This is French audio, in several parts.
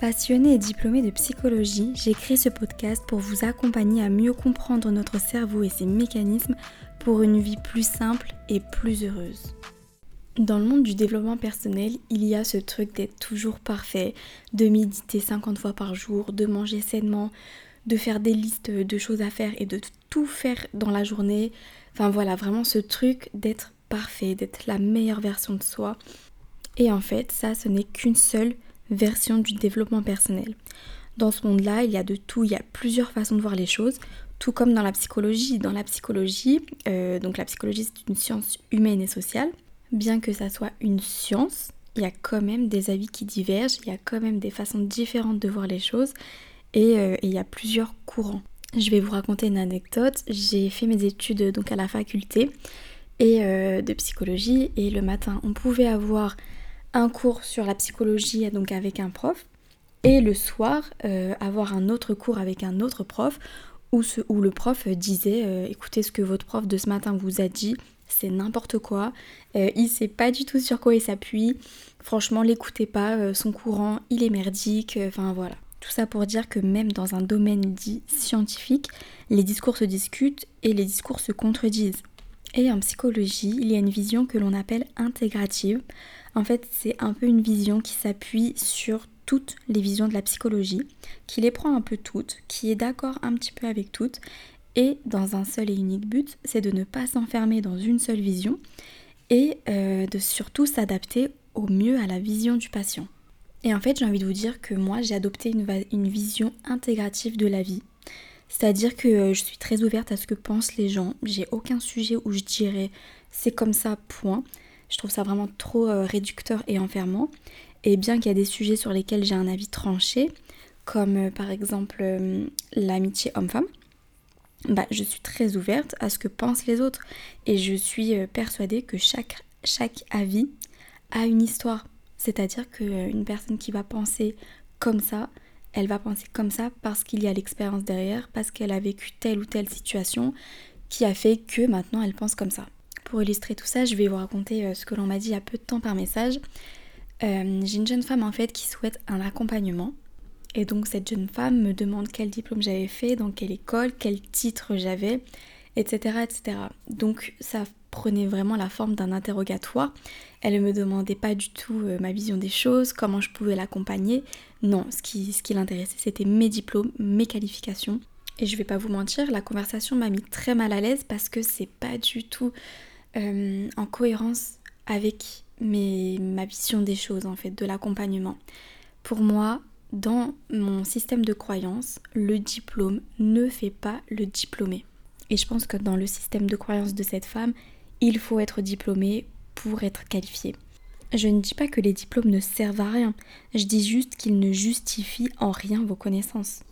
Passionnée et diplômée de psychologie, j'ai créé ce podcast pour vous accompagner à mieux comprendre notre cerveau et ses mécanismes pour une vie plus simple et plus heureuse. Dans le monde du développement personnel, il y a ce truc d'être toujours parfait, de méditer 50 fois par jour, de manger sainement, de faire des listes de choses à faire et de tout faire dans la journée. Enfin voilà, vraiment ce truc d'être parfait, d'être la meilleure version de soi. Et en fait, ça, ce n'est qu'une seule version du développement personnel. Dans ce monde-là, il y a de tout, il y a plusieurs façons de voir les choses, tout comme dans la psychologie. Dans la psychologie, euh, donc la psychologie c'est une science humaine et sociale. Bien que ça soit une science, il y a quand même des avis qui divergent, il y a quand même des façons différentes de voir les choses et, euh, il y a plusieurs courants. Je vais vous raconter une anecdote. J'ai fait mes études donc à la faculté euh, de psychologie et le matin on pouvait avoir un cours sur la psychologie donc avec un prof et le soir euh, avoir un autre cours avec un autre prof où, le prof disait euh, écoutez ce que votre prof de ce matin vous a dit c'est n'importe quoi euh, il sait pas du tout sur quoi il s'appuie franchement l'écoutez pas son courant il est merdique enfin voilà. Tout ça pour dire que même dans un domaine dit scientifique les discours se discutent et les discours se contredisent. Et en psychologie il y a une vision que l'on appelle intégrative en fait, c'est un peu une vision qui s'appuie sur toutes les visions de la psychologie, qui les prend un peu toutes, qui est d'accord un petit peu avec toutes, et dans un seul et unique but, c'est de ne pas s'enfermer dans une seule vision et euh, de surtout s'adapter au mieux à la vision du patient. Et en fait, j'ai envie de vous dire que moi, j'ai adopté une, une, vision intégrative de la vie. C'est-à-dire que euh, je suis très ouverte à ce que pensent les gens. J'ai aucun sujet où je dirais c'est comme ça, point. Je trouve ça vraiment trop euh, réducteur et enfermant. Et bien qu'il y a des sujets sur lesquels j'ai un avis tranché, comme euh, par exemple euh, l'amitié homme-femme, bah, je suis très ouverte à ce que pensent les autres. Et je suis persuadée que chaque, chaque avis a une histoire. C'est-à-dire qu'une personne qui va penser comme ça, elle va penser comme ça parce qu'il y a l'expérience derrière, parce qu'elle a vécu telle ou telle situation qui a fait que maintenant elle pense comme ça. Pour illustrer tout ça, je vais vous raconter euh, ce que l'on m'a dit il y a peu de temps par message. Euh, j'ai une jeune femme en fait qui souhaite un accompagnement. Et donc cette jeune femme me demande quel diplôme j'avais fait, dans quelle école, quel titre j'avais, etc., etc. Donc ça prenait vraiment la forme d'un interrogatoire. Elle ne me demandait pas du tout euh, ma vision des choses, comment je pouvais l'accompagner. Non, ce qui, ce qui l'intéressait, c'était mes diplômes, mes qualifications. Et je vais pas vous mentir, la conversation m'a mis très mal à l'aise parce que c'est pas du tout euh, en cohérence avec mes, ma vision des choses en fait, de l'accompagnement. Pour moi, dans mon système de croyance, le diplôme ne fait pas le diplômé. Et je pense que dans le système de croyance de cette femme, il faut être diplômé pour être qualifié. Je ne dis pas que les diplômes ne servent à rien, je dis juste qu'ils ne justifient en rien vos connaissances.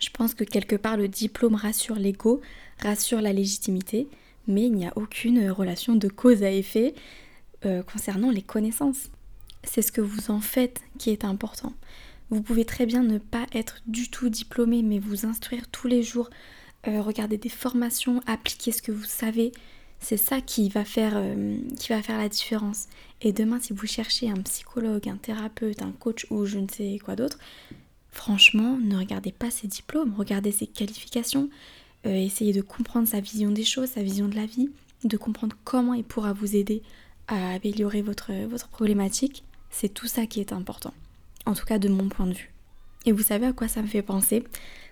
Je pense que quelque part le diplôme rassure l'ego, rassure la légitimité, mais il n'y a aucune relation de cause à effet euh, concernant les connaissances. C'est ce que vous en faites qui est important. Vous pouvez très bien ne pas être du tout diplômé, mais vous instruire tous les jours, euh, regarder des formations, appliquer ce que vous savez. C'est ça euh, qui va faire la différence. Et demain, si vous cherchez un psychologue, un thérapeute, un coach ou je ne sais quoi d'autre, franchement, ne regardez pas ses diplômes, regardez ses qualifications, euh, essayer de comprendre sa vision des choses, sa vision de la vie, de comprendre comment il pourra vous aider à améliorer votre, votre problématique. C'est tout ça qui est important. En tout cas de mon point de vue. Et vous savez à quoi ça me fait penser?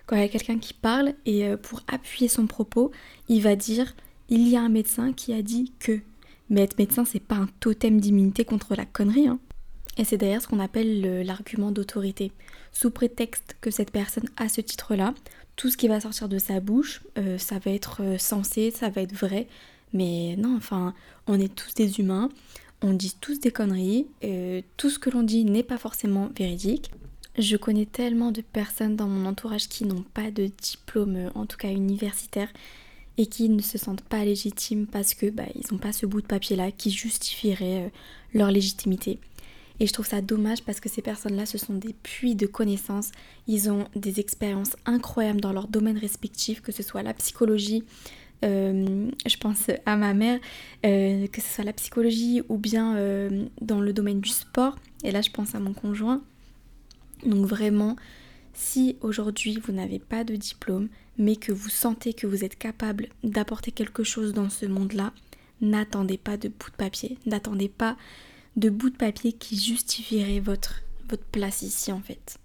Quand il y a quelqu'un qui parle et euh, pour appuyer son propos, il va dire il y a un médecin qui a dit que. Mais être médecin, c'est pas un totem d'immunité contre la connerie. Hein. Et c'est d'ailleurs ce qu'on appelle l'argument d'autorité. Sous prétexte que cette personne a ce titre-là, tout ce qui va sortir de sa bouche, euh, ça va être euh, sensé, ça va être vrai. Mais non, enfin, on est tous des humains, on dit tous des conneries, euh, tout ce que l'on dit n'est pas forcément véridique. Je connais tellement de personnes dans mon entourage qui n'ont pas de diplôme, en tout cas universitaire, et qui ne se sentent pas légitimes parce que bah, ils n'ont pas ce bout de papier là qui justifierait leur légitimité. Et je trouve ça dommage parce que ces personnes-là, ce sont des puits de connaissances. Ils ont des expériences incroyables dans leur domaine respectif, que ce soit la psychologie, euh, je pense à ma mère, euh, que ce soit la psychologie ou bien euh, dans le domaine du sport. Et là, je pense à mon conjoint. Donc vraiment, si aujourd'hui vous n'avez pas de diplôme, mais que vous sentez que vous êtes capable d'apporter quelque chose dans ce monde-là, n'attendez pas de bout de papier, n'attendez pas de bout de papier qui justifierait votre, votre place ici en fait.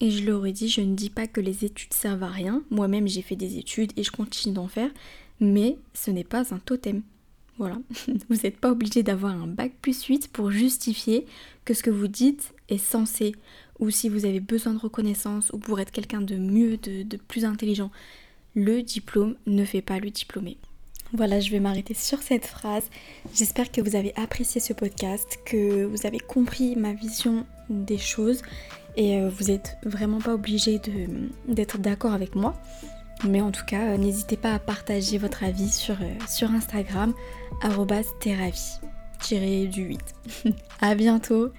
Et je l'aurais dit, je ne dis pas que les études servent à rien. Moi-même, j'ai fait des études et je continue d'en faire, mais ce n'est pas un totem. Voilà, vous n'êtes pas obligé d'avoir un bac plus 8 pour justifier que ce que vous dites est censé, ou si vous avez besoin de reconnaissance, ou pour être quelqu'un de mieux, de, de plus intelligent. Le diplôme ne fait pas le diplômé. Voilà, je vais m'arrêter sur cette phrase. J'espère que vous avez apprécié ce podcast, que vous avez compris ma vision des choses et euh, vous n'êtes vraiment pas obligé d'être d'accord avec moi. Mais en tout cas, n'hésitez pas à partager votre avis sur, euh, Instagram, tiré du 8. à bientôt